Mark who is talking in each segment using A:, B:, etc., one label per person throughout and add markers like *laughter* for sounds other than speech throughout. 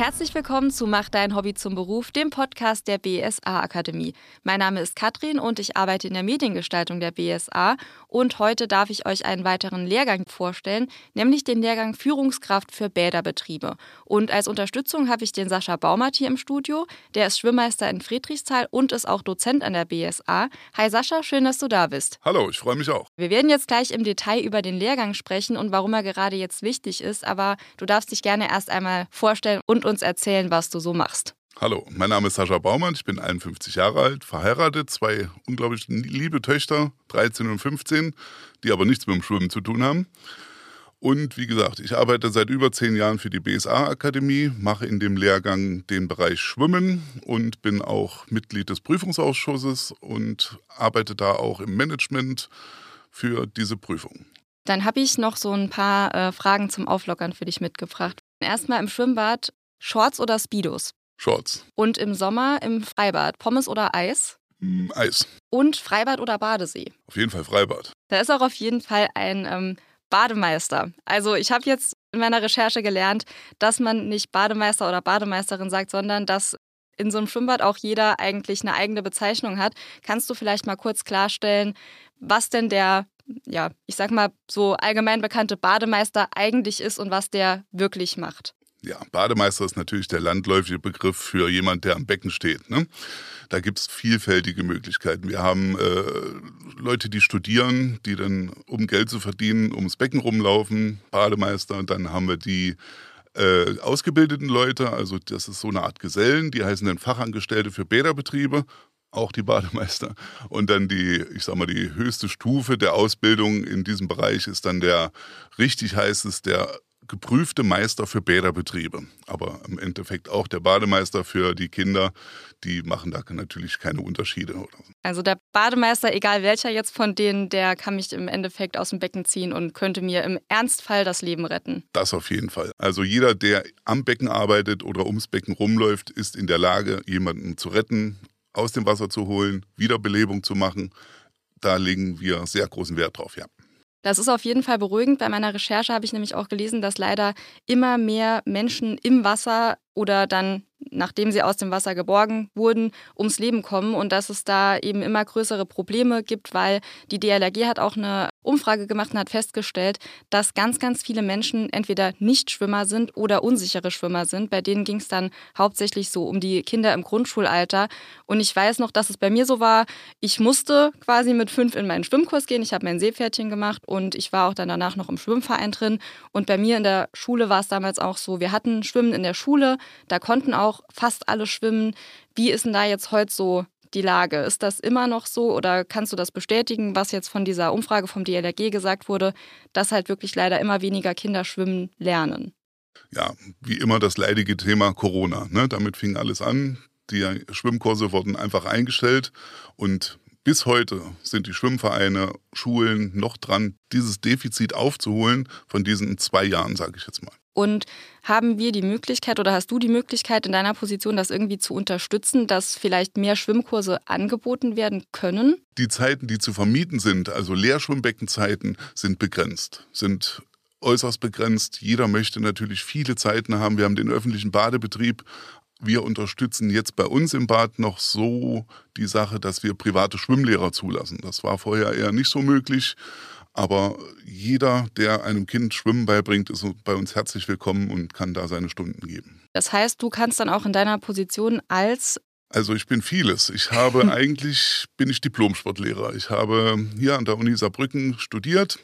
A: Herzlich willkommen zu Mach dein Hobby zum Beruf, dem Podcast der BSA Akademie. Mein Name ist Katrin und ich arbeite in der Mediengestaltung der BSA und heute darf ich euch einen weiteren Lehrgang vorstellen, nämlich den Lehrgang Führungskraft für Bäderbetriebe. Und als Unterstützung habe ich den Sascha Baumert hier im Studio. Der ist Schwimmmeister in Friedrichsthal und ist auch Dozent an der BSA. Hi Sascha, schön, dass du da bist.
B: Hallo, ich freue mich auch.
A: Wir werden jetzt gleich im Detail über den Lehrgang sprechen und warum er gerade jetzt wichtig ist, aber du darfst dich gerne erst einmal vorstellen und uns erzählen, was du so machst.
B: Hallo, mein Name ist Sascha Baumann, ich bin 51 Jahre alt, verheiratet, zwei unglaublich liebe Töchter, 13 und 15, die aber nichts mit dem Schwimmen zu tun haben. Und wie gesagt, ich arbeite seit über zehn Jahren für die BSA-Akademie, mache in dem Lehrgang den Bereich Schwimmen und bin auch Mitglied des Prüfungsausschusses und arbeite da auch im Management für diese Prüfung.
A: Dann habe ich noch so ein paar äh, Fragen zum Auflockern für dich mitgebracht. Erstmal im Schwimmbad Shorts oder Speedos?
B: Shorts.
A: Und im Sommer im Freibad Pommes oder Eis?
B: Mm, Eis.
A: Und Freibad oder Badesee?
B: Auf jeden Fall Freibad.
A: Da ist auch auf jeden Fall ein ähm, Bademeister. Also ich habe jetzt in meiner Recherche gelernt, dass man nicht Bademeister oder Bademeisterin sagt, sondern dass in so einem Schwimmbad auch jeder eigentlich eine eigene Bezeichnung hat. Kannst du vielleicht mal kurz klarstellen, was denn der, ja, ich sag mal, so allgemein bekannte Bademeister eigentlich ist und was der wirklich macht?
B: Ja, Bademeister ist natürlich der landläufige Begriff für jemand, der am Becken steht. Ne? Da gibt es vielfältige Möglichkeiten. Wir haben äh, Leute, die studieren, die dann, um Geld zu verdienen, ums Becken rumlaufen, Bademeister. Und dann haben wir die äh, ausgebildeten Leute, also das ist so eine Art Gesellen, die heißen dann Fachangestellte für Bäderbetriebe auch die Bademeister. Und dann die, ich sag mal, die höchste Stufe der Ausbildung in diesem Bereich ist dann der, richtig heißt es, der geprüfte Meister für Bäderbetriebe. Aber im Endeffekt auch der Bademeister für die Kinder, die machen da natürlich keine Unterschiede.
A: Also der Bademeister, egal welcher jetzt von denen, der kann mich im Endeffekt aus dem Becken ziehen und könnte mir im Ernstfall das Leben retten.
B: Das auf jeden Fall. Also jeder, der am Becken arbeitet oder ums Becken rumläuft, ist in der Lage, jemanden zu retten, aus dem Wasser zu holen, Wiederbelebung zu machen. Da legen wir sehr großen Wert drauf, ja.
A: Das ist auf jeden Fall beruhigend. Bei meiner Recherche habe ich nämlich auch gelesen, dass leider immer mehr Menschen im Wasser oder dann nachdem sie aus dem Wasser geborgen wurden, ums Leben kommen und dass es da eben immer größere Probleme gibt, weil die DLRG hat auch eine Umfrage gemacht und hat festgestellt, dass ganz, ganz viele Menschen entweder nicht Schwimmer sind oder unsichere Schwimmer sind. Bei denen ging es dann hauptsächlich so um die Kinder im Grundschulalter. Und ich weiß noch, dass es bei mir so war, ich musste quasi mit fünf in meinen Schwimmkurs gehen. Ich habe mein Seepferdchen gemacht und ich war auch dann danach noch im Schwimmverein drin. Und bei mir in der Schule war es damals auch so, wir hatten Schwimmen in der Schule, da konnten auch fast alle schwimmen. Wie ist denn da jetzt heute so die Lage? Ist das immer noch so oder kannst du das bestätigen, was jetzt von dieser Umfrage vom DLRG gesagt wurde, dass halt wirklich leider immer weniger Kinder schwimmen lernen?
B: Ja, wie immer das leidige Thema Corona. Ne? Damit fing alles an. Die Schwimmkurse wurden einfach eingestellt und bis heute sind die Schwimmvereine, Schulen noch dran, dieses Defizit aufzuholen von diesen zwei Jahren, sage ich jetzt mal.
A: Und haben wir die Möglichkeit oder hast du die Möglichkeit in deiner Position, das irgendwie zu unterstützen, dass vielleicht mehr Schwimmkurse angeboten werden können?
B: Die Zeiten, die zu vermieten sind, also Leerschwimmbeckenzeiten, sind begrenzt, sind äußerst begrenzt. Jeder möchte natürlich viele Zeiten haben. Wir haben den öffentlichen Badebetrieb. Wir unterstützen jetzt bei uns im Bad noch so die Sache, dass wir private Schwimmlehrer zulassen. Das war vorher eher nicht so möglich. Aber jeder, der einem Kind Schwimmen beibringt, ist bei uns herzlich willkommen und kann da seine Stunden geben.
A: Das heißt, du kannst dann auch in deiner Position als
B: also ich bin vieles. Ich habe *laughs* eigentlich bin ich Diplomsportlehrer. Ich habe hier an der Uni Saarbrücken studiert,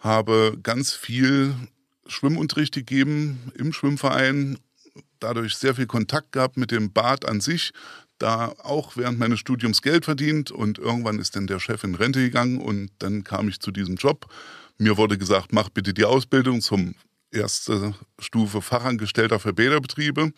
B: habe ganz viel Schwimmunterricht gegeben im Schwimmverein, dadurch sehr viel Kontakt gehabt mit dem Bad an sich, da auch während meines Studiums Geld verdient und irgendwann ist dann der Chef in Rente gegangen und dann kam ich zu diesem Job. Mir wurde gesagt, mach bitte die Ausbildung zum erste Stufe Fachangestellter für Bäderbetriebe.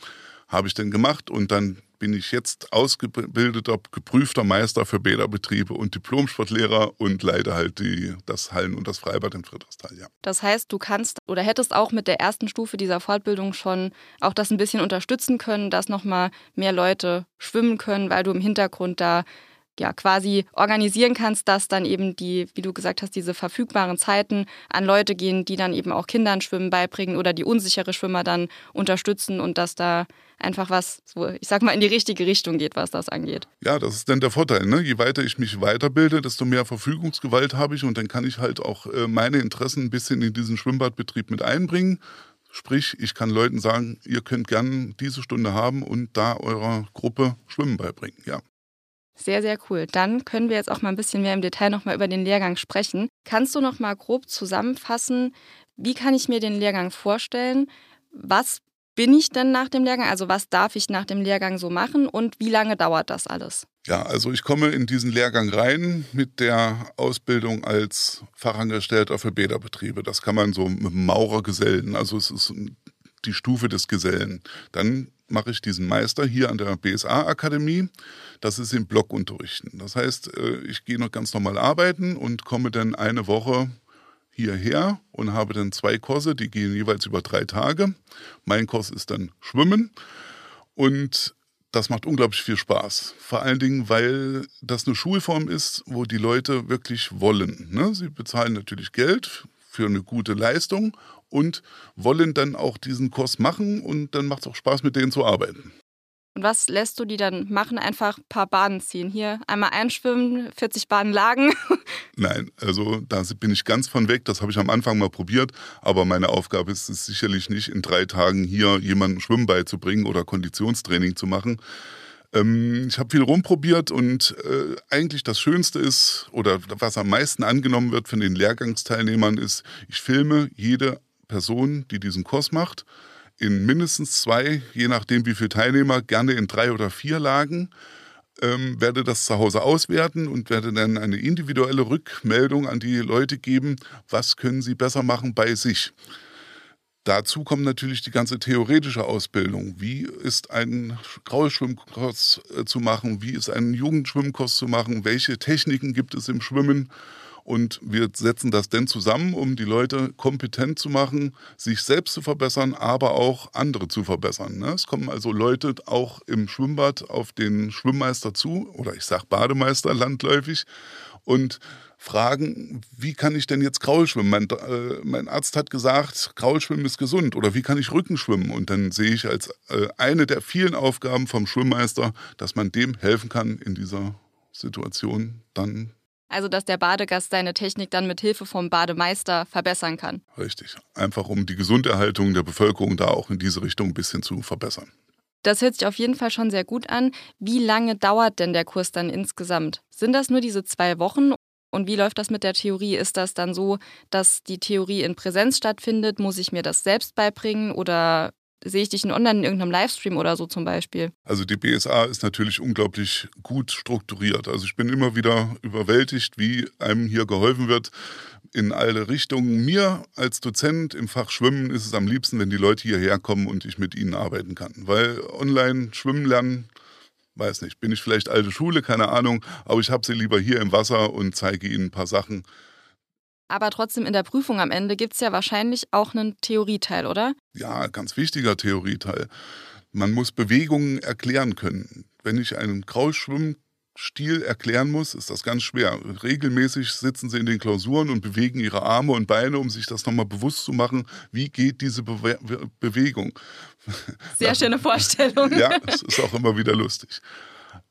B: Habe ich dann gemacht und dann bin ich jetzt ausgebildeter, geprüfter Meister für Bäderbetriebe und Diplomsportlehrer und leite halt die, das Hallen- und das Freibad in Friedrichsthal, ja.
A: Das heißt, du kannst oder hättest auch mit der ersten Stufe dieser Fortbildung schon auch das ein bisschen unterstützen können, dass nochmal mehr Leute schwimmen können, weil du im Hintergrund da ja quasi organisieren kannst, dass dann eben die, wie du gesagt hast, diese verfügbaren Zeiten an Leute gehen, die dann eben auch Kindern Schwimmen beibringen oder die unsichere Schwimmer dann unterstützen und dass da einfach was, so, ich sag mal, in die richtige Richtung geht, was das angeht.
B: Ja, das ist dann der Vorteil. Ne? Je weiter ich mich weiterbilde, desto mehr Verfügungsgewalt habe ich und dann kann ich halt auch äh, meine Interessen ein bisschen in diesen Schwimmbadbetrieb mit einbringen. Sprich, ich kann Leuten sagen, ihr könnt gern diese Stunde haben und da eurer Gruppe Schwimmen beibringen. Ja.
A: Sehr, sehr cool. Dann können wir jetzt auch mal ein bisschen mehr im Detail nochmal über den Lehrgang sprechen. Kannst du noch mal grob zusammenfassen, wie kann ich mir den Lehrgang vorstellen? Was bin ich denn nach dem Lehrgang? Also was darf ich nach dem Lehrgang so machen und wie lange dauert das alles?
B: Ja, also ich komme in diesen Lehrgang rein mit der Ausbildung als Fachangestellter für Bäderbetriebe. Das kann man so mit Maurergesellen, also es ist die Stufe des Gesellen. Dann mache ich diesen Meister hier an der BSA-Akademie. Das ist im Blockunterrichten. Das heißt, äh, ich gehe noch ganz normal arbeiten und komme dann eine Woche hierher und habe dann zwei Kurse, die gehen jeweils über drei Tage. Mein Kurs ist dann Schwimmen und das macht unglaublich viel Spaß. Vor allen Dingen, weil das eine Schulform ist, wo die Leute wirklich wollen. Ne? Sie bezahlen natürlich Geld für eine gute Leistung und wollen dann auch diesen Kurs machen und dann macht es auch Spaß, mit denen zu arbeiten.
A: Und was lässt du die dann machen? Einfach ein paar Bahnen ziehen. Hier einmal einschwimmen, 40 Bahnen lagen. *laughs*
B: Nein, also da bin ich ganz von weg. Das habe ich am Anfang mal probiert. Aber meine Aufgabe ist es sicherlich nicht, in drei Tagen hier jemanden Schwimmen beizubringen oder Konditionstraining zu machen. Ähm, ich habe viel rumprobiert und äh, eigentlich das Schönste ist, oder was am meisten angenommen wird von den Lehrgangsteilnehmern, ist, ich filme jede Person, die diesen Kurs macht in mindestens zwei, je nachdem wie viele Teilnehmer, gerne in drei oder vier Lagen. Ähm, werde das zu Hause auswerten und werde dann eine individuelle Rückmeldung an die Leute geben, was können sie besser machen bei sich. Dazu kommt natürlich die ganze theoretische Ausbildung. Wie ist ein Graulschwimmkurs äh, zu machen? Wie ist ein Jugendschwimmkurs zu machen? Welche Techniken gibt es im Schwimmen? Und wir setzen das denn zusammen, um die Leute kompetent zu machen, sich selbst zu verbessern, aber auch andere zu verbessern. Ne? Es kommen also Leute auch im Schwimmbad auf den Schwimmmeister zu, oder ich sage Bademeister landläufig, und fragen, wie kann ich denn jetzt Kraulschwimmen? Mein, äh, mein, Arzt hat gesagt, Kraulschwimmen ist gesund oder wie kann ich Rückenschwimmen? Und dann sehe ich als äh, eine der vielen Aufgaben vom Schwimmmeister, dass man dem helfen kann, in dieser Situation dann
A: also, dass der Badegast seine Technik dann mit Hilfe vom Bademeister verbessern kann.
B: Richtig. Einfach um die Gesunderhaltung der Bevölkerung da auch in diese Richtung ein bisschen zu verbessern.
A: Das hört sich auf jeden Fall schon sehr gut an. Wie lange dauert denn der Kurs dann insgesamt? Sind das nur diese zwei Wochen? Und wie läuft das mit der Theorie? Ist das dann so, dass die Theorie in Präsenz stattfindet? Muss ich mir das selbst beibringen oder sehe ich dich in online in irgendeinem Livestream oder so zum Beispiel?
B: Also die BSA ist natürlich unglaublich gut strukturiert. Also ich bin immer wieder überwältigt, wie einem hier geholfen wird in alle Richtungen. Mir als Dozent im Fach Schwimmen ist es am liebsten, wenn die Leute hierher kommen und ich mit ihnen arbeiten kann. Weil online schwimmen lernen, weiß nicht, bin ich vielleicht alte Schule, keine Ahnung, aber ich habe sie lieber hier im Wasser und zeige ihnen ein paar Sachen.
A: Aber trotzdem in der Prüfung am Ende gibt es ja wahrscheinlich auch einen Theorieteil, oder?
B: Ja, ganz wichtiger Theorieteil. Man muss Bewegungen erklären können. Wenn ich einen Kraulschwimmstil erklären muss, ist das ganz schwer. Regelmäßig sitzen sie in den Klausuren und bewegen ihre Arme und Beine, um sich das nochmal bewusst zu machen, wie geht diese Bewe Bewegung.
A: Sehr *laughs* schöne Vorstellung.
B: ja, es ist auch immer wieder lustig.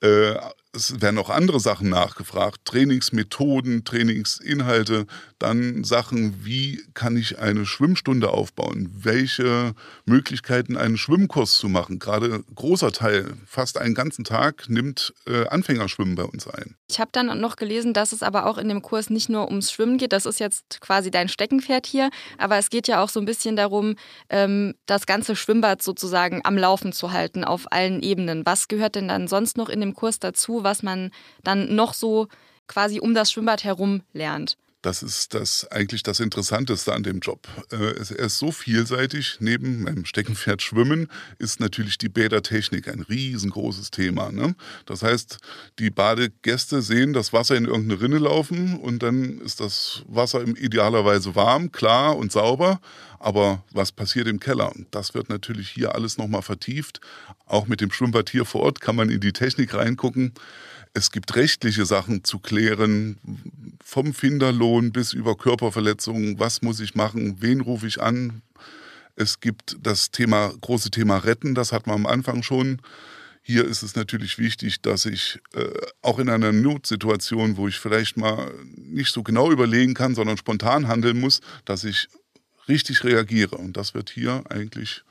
B: Äh, es werden auch andere Sachen nachgefragt, Trainingsmethoden, Trainingsinhalte, dann Sachen, wie kann ich eine Schwimmstunde aufbauen, welche Möglichkeiten einen Schwimmkurs zu machen. Gerade großer Teil, fast einen ganzen Tag, nimmt äh, Anfängerschwimmen bei uns ein.
A: Ich habe dann noch gelesen, dass es aber auch in dem Kurs nicht nur ums Schwimmen geht, das ist jetzt quasi dein Steckenpferd hier, aber es geht ja auch so ein bisschen darum, ähm, das ganze Schwimmbad sozusagen am Laufen zu halten auf allen Ebenen. Was gehört denn dann sonst noch in dem Kurs dazu? Was man dann noch so quasi um das Schwimmbad herum lernt.
B: Das ist das eigentlich das Interessanteste an dem Job. Äh, er ist so vielseitig. Neben meinem Steckenpferd Schwimmen ist natürlich die Bädertechnik ein riesengroßes Thema. Ne? Das heißt, die Badegäste sehen das Wasser in irgendeine Rinne laufen und dann ist das Wasser idealerweise warm, klar und sauber. Aber was passiert im Keller? Das wird natürlich hier alles nochmal vertieft. Auch mit dem Schwimmbad hier vor Ort kann man in die Technik reingucken. Es gibt rechtliche Sachen zu klären, vom Finderlohn bis über Körperverletzungen. Was muss ich machen? Wen rufe ich an? Es gibt das Thema, große Thema Retten, das hat man am Anfang schon. Hier ist es natürlich wichtig, dass ich äh, auch in einer Notsituation, wo ich vielleicht mal nicht so genau überlegen kann, sondern spontan handeln muss, dass ich richtig reagiere. Und das wird hier eigentlich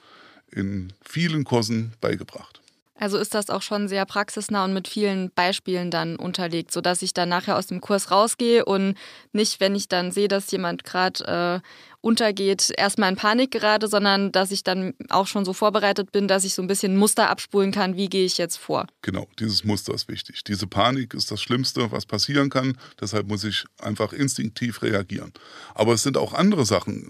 B: in vielen Kursen beigebracht.
A: Also ist das auch schon sehr praxisnah und mit vielen Beispielen dann unterlegt, sodass ich dann nachher aus dem Kurs rausgehe und nicht, wenn ich dann sehe, dass jemand gerade äh, untergeht, erstmal in Panik gerade, sondern dass ich dann auch schon so vorbereitet bin, dass ich so ein bisschen Muster abspulen kann, wie gehe ich jetzt vor.
B: Genau, dieses Muster ist wichtig. Diese Panik ist das Schlimmste, was passieren kann. Deshalb muss ich einfach instinktiv reagieren. Aber es sind auch andere Sachen.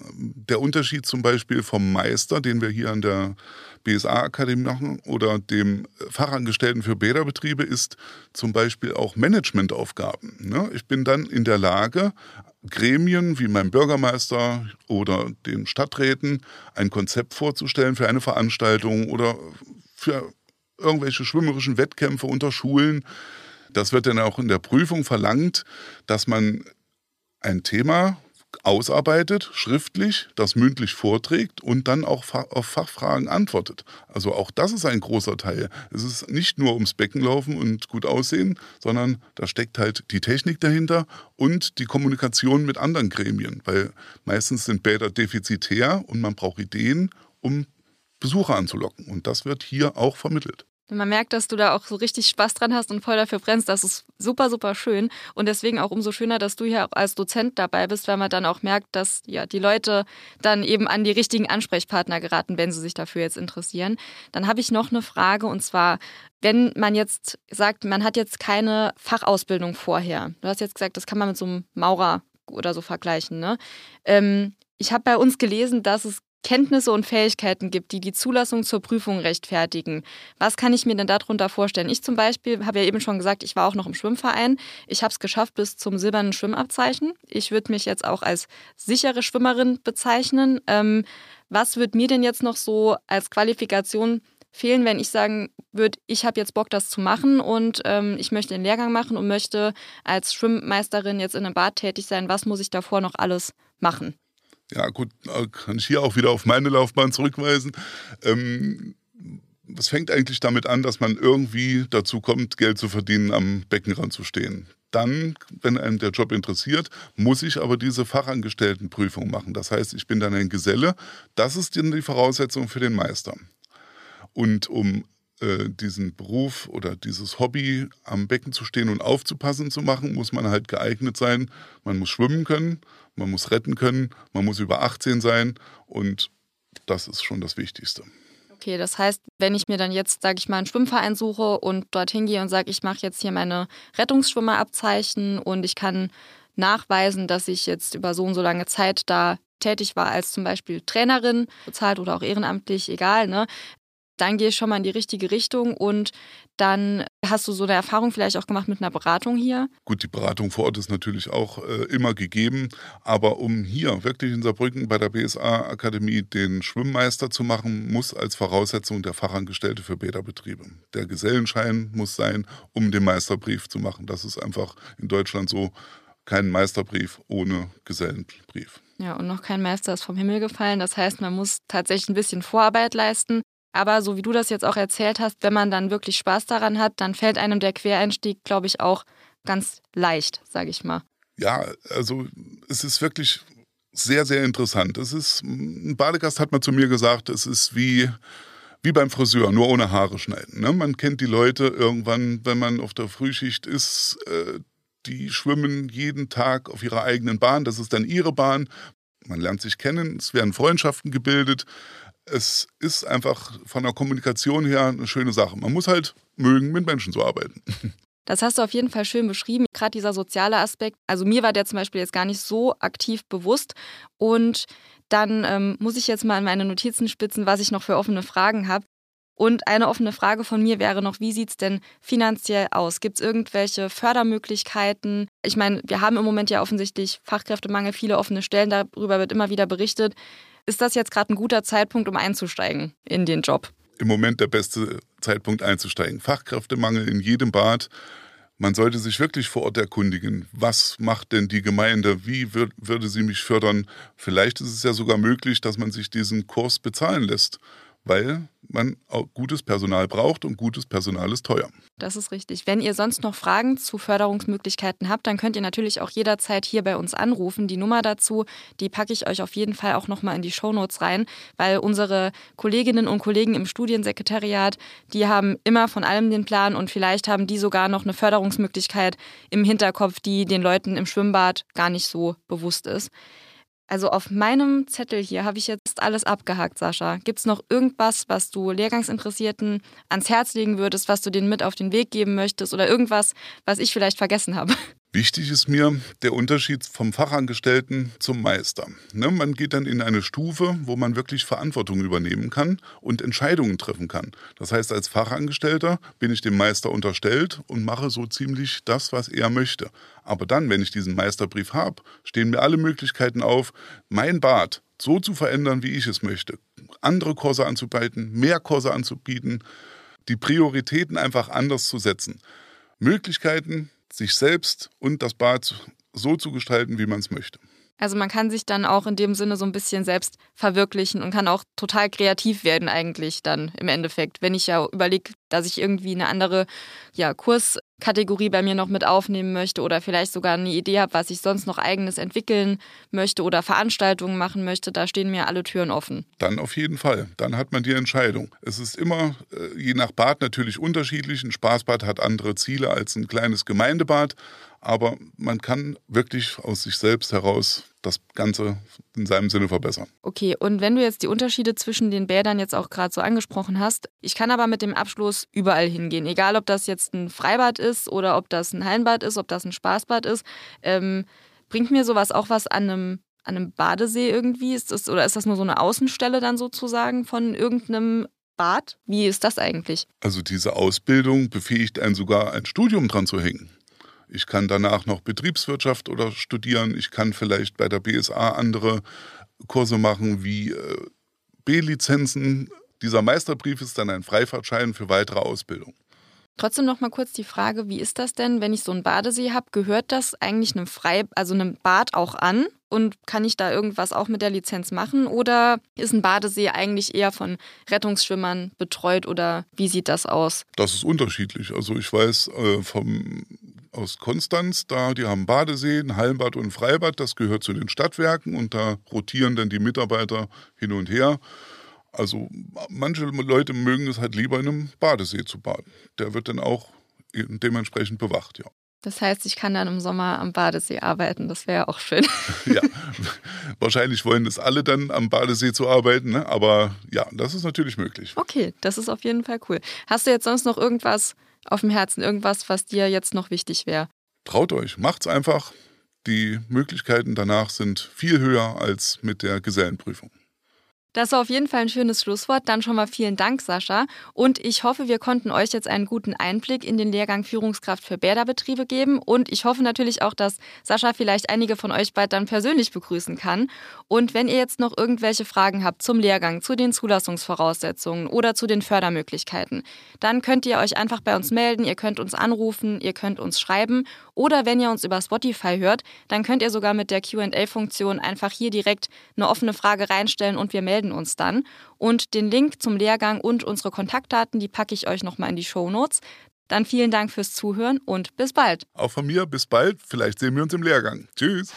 B: Der Unterschied zum Beispiel vom Meister, den wir hier an der BSA-Akademie machen, oder dem Fachangestellten für Bäderbetriebe, ist zum Beispiel auch Managementaufgaben. Ne? Ich bin dann in der Lage, Gremien wie meinem Bürgermeister oder den Stadträten ein Konzept vorzustellen für eine Veranstaltung oder für irgendwelche schwimmerischen Wettkämpfe unter Schulen. Das wird dann auch in der Prüfung verlangt, dass man ein Thema ausarbeitet, schriftlich, das mündlich vorträgt und dann auch auf Fachfragen antwortet. Also auch das ist ein großer Teil. Es ist nicht nur ums Beckenlaufen und gut aussehen, sondern da steckt halt die Technik dahinter und die Kommunikation mit anderen Gremien, weil meistens sind Bäder defizitär und man braucht Ideen, um Besucher anzulocken. Und das wird hier auch vermittelt.
A: Man merkt, dass du da auch so richtig Spaß dran hast und voll dafür brennst. Das ist super, super schön. Und deswegen auch umso schöner, dass du hier auch als Dozent dabei bist, weil man dann auch merkt, dass ja die Leute dann eben an die richtigen Ansprechpartner geraten, wenn sie sich dafür jetzt interessieren. Dann habe ich noch eine Frage und zwar, wenn man jetzt sagt, man hat jetzt keine Fachausbildung vorher. Du hast jetzt gesagt, das kann man mit so einem Maurer oder so vergleichen. Ne? Ähm, ich habe bei uns gelesen, dass es Kenntnisse und Fähigkeiten gibt, die die Zulassung zur Prüfung rechtfertigen. Was kann ich mir denn darunter vorstellen? Ich zum Beispiel habe ja eben schon gesagt, ich war auch noch im Schwimmverein. Ich habe es geschafft bis zum silbernen Schwimmabzeichen. Ich würde mich jetzt auch als sichere Schwimmerin bezeichnen. Ähm, was wird mir denn jetzt noch so als Qualifikation fehlen, wenn ich sagen würde, ich habe jetzt Bock, das zu machen und ähm, ich möchte den Lehrgang machen und möchte als Schwimmmeisterin jetzt in einem Bad tätig sein? Was muss ich davor noch alles machen?
B: Ja gut, kann ich hier auch wieder auf meine Laufbahn zurückweisen. Ähm, es fängt eigentlich damit an, dass man irgendwie dazu kommt, Geld zu verdienen, am Beckenrand zu stehen. Dann, wenn einem der Job interessiert, muss ich aber diese Fachangestelltenprüfung machen. Das heißt, ich bin dann ein Geselle. Das ist dann die Voraussetzung für den Meister. Und um äh, diesen Beruf oder dieses Hobby am Becken zu stehen und aufzupassen zu machen, muss man halt geeignet sein. Man muss schwimmen können, man muss retten können, man muss über 18 sein und das ist schon das Wichtigste.
A: Okay, das heißt, wenn ich mir dann jetzt, sage ich mal, einen Schwimmverein suche und dorthin gehe und sage, ich mache jetzt hier meine Rettungsschwimmerabzeichen und ich kann nachweisen, dass ich jetzt über so und so lange Zeit da tätig war als zum Beispiel Trainerin, bezahlt oder auch ehrenamtlich, egal, ne? dann gehe ich schon mal in die richtige Richtung und dann hast du so eine Erfahrung vielleicht auch gemacht mit einer Beratung hier?
B: Gut, die Beratung vor Ort ist natürlich auch äh, immer gegeben, aber um hier wirklich in Saarbrücken bei der BSA-Akademie den Schwimmmeister zu machen, muss als Voraussetzung der Fachangestellte für Bäderbetriebe. Der Gesellenschein muss sein, um den Meisterbrief zu machen. Das ist einfach in Deutschland so, kein Meisterbrief ohne Gesellenbrief.
A: Ja, und noch kein Meister ist vom Himmel gefallen. Das heißt, man muss tatsächlich ein bisschen Vorarbeit leisten. Aber so wie du das jetzt auch erzählt hast, wenn man dann wirklich Spaß daran hat, dann fällt einem der Quereinstieg, glaube ich, auch ganz leicht, sage ich mal.
B: Ja, also es ist wirklich sehr, sehr interessant. Es ist, ein Badegast hat mal zu mir gesagt, es ist wie, wie beim Friseur, nur ohne Haare schneiden. Ne? Man kennt die Leute irgendwann, wenn man auf der Frühschicht ist, äh, die schwimmen jeden Tag auf ihrer eigenen Bahn. Das ist dann ihre Bahn. Man lernt sich kennen, es werden Freundschaften gebildet es ist einfach von der Kommunikation her eine schöne Sache. Man muss halt mögen, mit Menschen zu arbeiten. *laughs*
A: Das hast du auf jeden Fall schön beschrieben, gerade dieser soziale Aspekt. Also mir war der zum Beispiel jetzt gar nicht so aktiv bewusst. Und dann ähm, muss ich jetzt mal in meine Notizen spitzen, was ich noch für offene Fragen habe. Und eine offene Frage von mir wäre noch, wie sieht es denn finanziell aus? Gibt es irgendwelche Fördermöglichkeiten? Ich meine, wir haben im Moment ja offensichtlich Fachkräftemangel, viele offene Stellen, darüber wird immer wieder berichtet. Ist das jetzt gerade ein guter Zeitpunkt, um einzusteigen in den Job?
B: Im Moment der beste Zeitpunkt einzusteigen. Fachkräftemangel in jedem Bad. Man sollte sich wirklich vor Ort erkundigen, was macht denn die Gemeinde, wie würd, würde sie mich fördern. Vielleicht ist es ja sogar möglich, dass man sich diesen Kurs bezahlen lässt weil man auch gutes Personal braucht und gutes Personal ist teuer.
A: Das ist richtig. Wenn ihr sonst noch Fragen zu Förderungsmöglichkeiten habt, dann könnt ihr natürlich auch jederzeit hier bei uns anrufen. Die Nummer dazu, die packe ich euch auf jeden Fall auch nochmal in die Shownotes rein, weil unsere Kolleginnen und Kollegen im Studiensekretariat, die haben immer von allem den Plan und vielleicht haben die sogar noch eine Förderungsmöglichkeit im Hinterkopf, die den Leuten im Schwimmbad gar nicht so bewusst ist. Also auf meinem Zettel hier habe ich jetzt alles abgehakt, Sascha. Gibt es noch irgendwas, was du Lehrgangsinteressierten ans Herz legen würdest, was du denen mit auf den Weg geben möchtest oder irgendwas, was ich vielleicht vergessen habe?
B: Wichtig ist mir der Unterschied vom Fachangestellten zum Meister. Ne, man geht dann in eine Stufe, wo man wirklich Verantwortung übernehmen kann und Entscheidungen treffen kann. Das heißt, als Fachangestellter bin ich dem Meister unterstellt und mache so ziemlich das, was er möchte. Aber dann, wenn ich diesen Meisterbrief habe, stehen mir alle Möglichkeiten auf, mein Bad so zu verändern, wie ich es möchte. Andere Kurse anzubieten, mehr Kurse anzubieten, die Prioritäten einfach anders zu setzen. Möglichkeiten, sich selbst und das Bad so zu gestalten, wie man es möchte.
A: Also man kann sich dann auch in dem Sinne so ein bisschen selbst verwirklichen und kann auch total kreativ werden eigentlich dann im Endeffekt. Wenn ich ja überlege, dass ich irgendwie eine andere ja, Kurskategorie bei mir noch mit aufnehmen möchte oder vielleicht sogar eine Idee habe, was ich sonst noch eigenes entwickeln möchte oder Veranstaltungen machen möchte, da stehen mir alle Türen offen.
B: Dann auf jeden Fall. Dann hat man die Entscheidung. Es ist immer äh, je nach Bad natürlich unterschiedlich. Ein Spaßbad hat andere Ziele als ein kleines Gemeindebad aber man kann wirklich aus sich selbst heraus das Ganze in seinem Sinne verbessern.
A: Okay, und wenn du jetzt die Unterschiede zwischen den Bädern jetzt auch gerade so angesprochen hast, ich kann aber mit dem Abschluss überall hingehen, egal ob das jetzt ein Freibad ist oder ob das ein Hallenbad ist, ob das ein Spaßbad ist. Ähm, bringt mir sowas auch was an einem, an einem Badesee irgendwie? Ist das, oder ist das nur so eine Außenstelle dann sozusagen von irgendeinem Bad? Wie ist das eigentlich?
B: Also diese Ausbildung befähigt einen sogar ein Studium dran zu hängen. Ich kann danach noch Betriebswirtschaft oder studieren. Ich kann vielleicht bei der BSA andere Kurse machen wie äh, B-Lizenzen. Dieser Meisterbrief ist dann ein Freifahrtschein für weitere Ausbildung.
A: Trotzdem noch mal kurz die Frage, wie ist das denn, wenn ich so einen Badesee habe, gehört das eigentlich einem Frei also einem Bad auch an und kann ich da irgendwas auch mit der Lizenz machen oder ist ein Badesee eigentlich eher von Rettungsschwimmern betreut oder wie sieht das aus?
B: Das ist unterschiedlich. Also ich weiß äh, vom aus Konstanz, da die haben Badesee, ein Hallenbad und ein Freibad, das gehört zu den Stadtwerken und da rotieren dann die Mitarbeiter hin und her. Also manche Leute mögen es halt lieber in einem Badesee zu baden. Der wird dann auch dementsprechend bewacht, ja.
A: Das heißt, ich kann dann im Sommer am Badesee arbeiten. Das wäre auch schön. *laughs*
B: ja, wahrscheinlich wollen es alle dann am Badesee zu arbeiten, ne? aber ja, das ist natürlich möglich.
A: Okay, das ist auf jeden Fall cool. Hast du jetzt sonst noch irgendwas auf dem Herzen? Irgendwas, was dir jetzt noch wichtig wäre?
B: Traut euch, macht's einfach. Die Möglichkeiten danach sind viel höher als mit der Gesellenprüfung.
A: Das war auf jeden Fall ein schönes Schlusswort. Dann schon mal vielen Dank, Sascha. Und ich hoffe, wir konnten euch jetzt einen guten Einblick in den Lehrgang Führungskraft für Bäderbetriebe geben. Und ich hoffe natürlich auch, dass Sascha vielleicht einige von euch bald dann persönlich begrüßen kann. Und wenn ihr jetzt noch irgendwelche Fragen habt zum Lehrgang, zu den Zulassungsvoraussetzungen oder zu den Fördermöglichkeiten, dann könnt ihr euch einfach bei uns melden. Ihr könnt uns anrufen, ihr könnt uns schreiben. Oder wenn ihr uns über Spotify hört, dann könnt ihr sogar mit der QA-Funktion einfach hier direkt eine offene Frage reinstellen und wir melden uns dann. Und den Link zum Lehrgang und unsere Kontaktdaten, die packe ich euch nochmal in die Show Notes. Dann vielen Dank fürs Zuhören und bis bald.
B: Auch von mir bis bald. Vielleicht sehen wir uns im Lehrgang. Tschüss.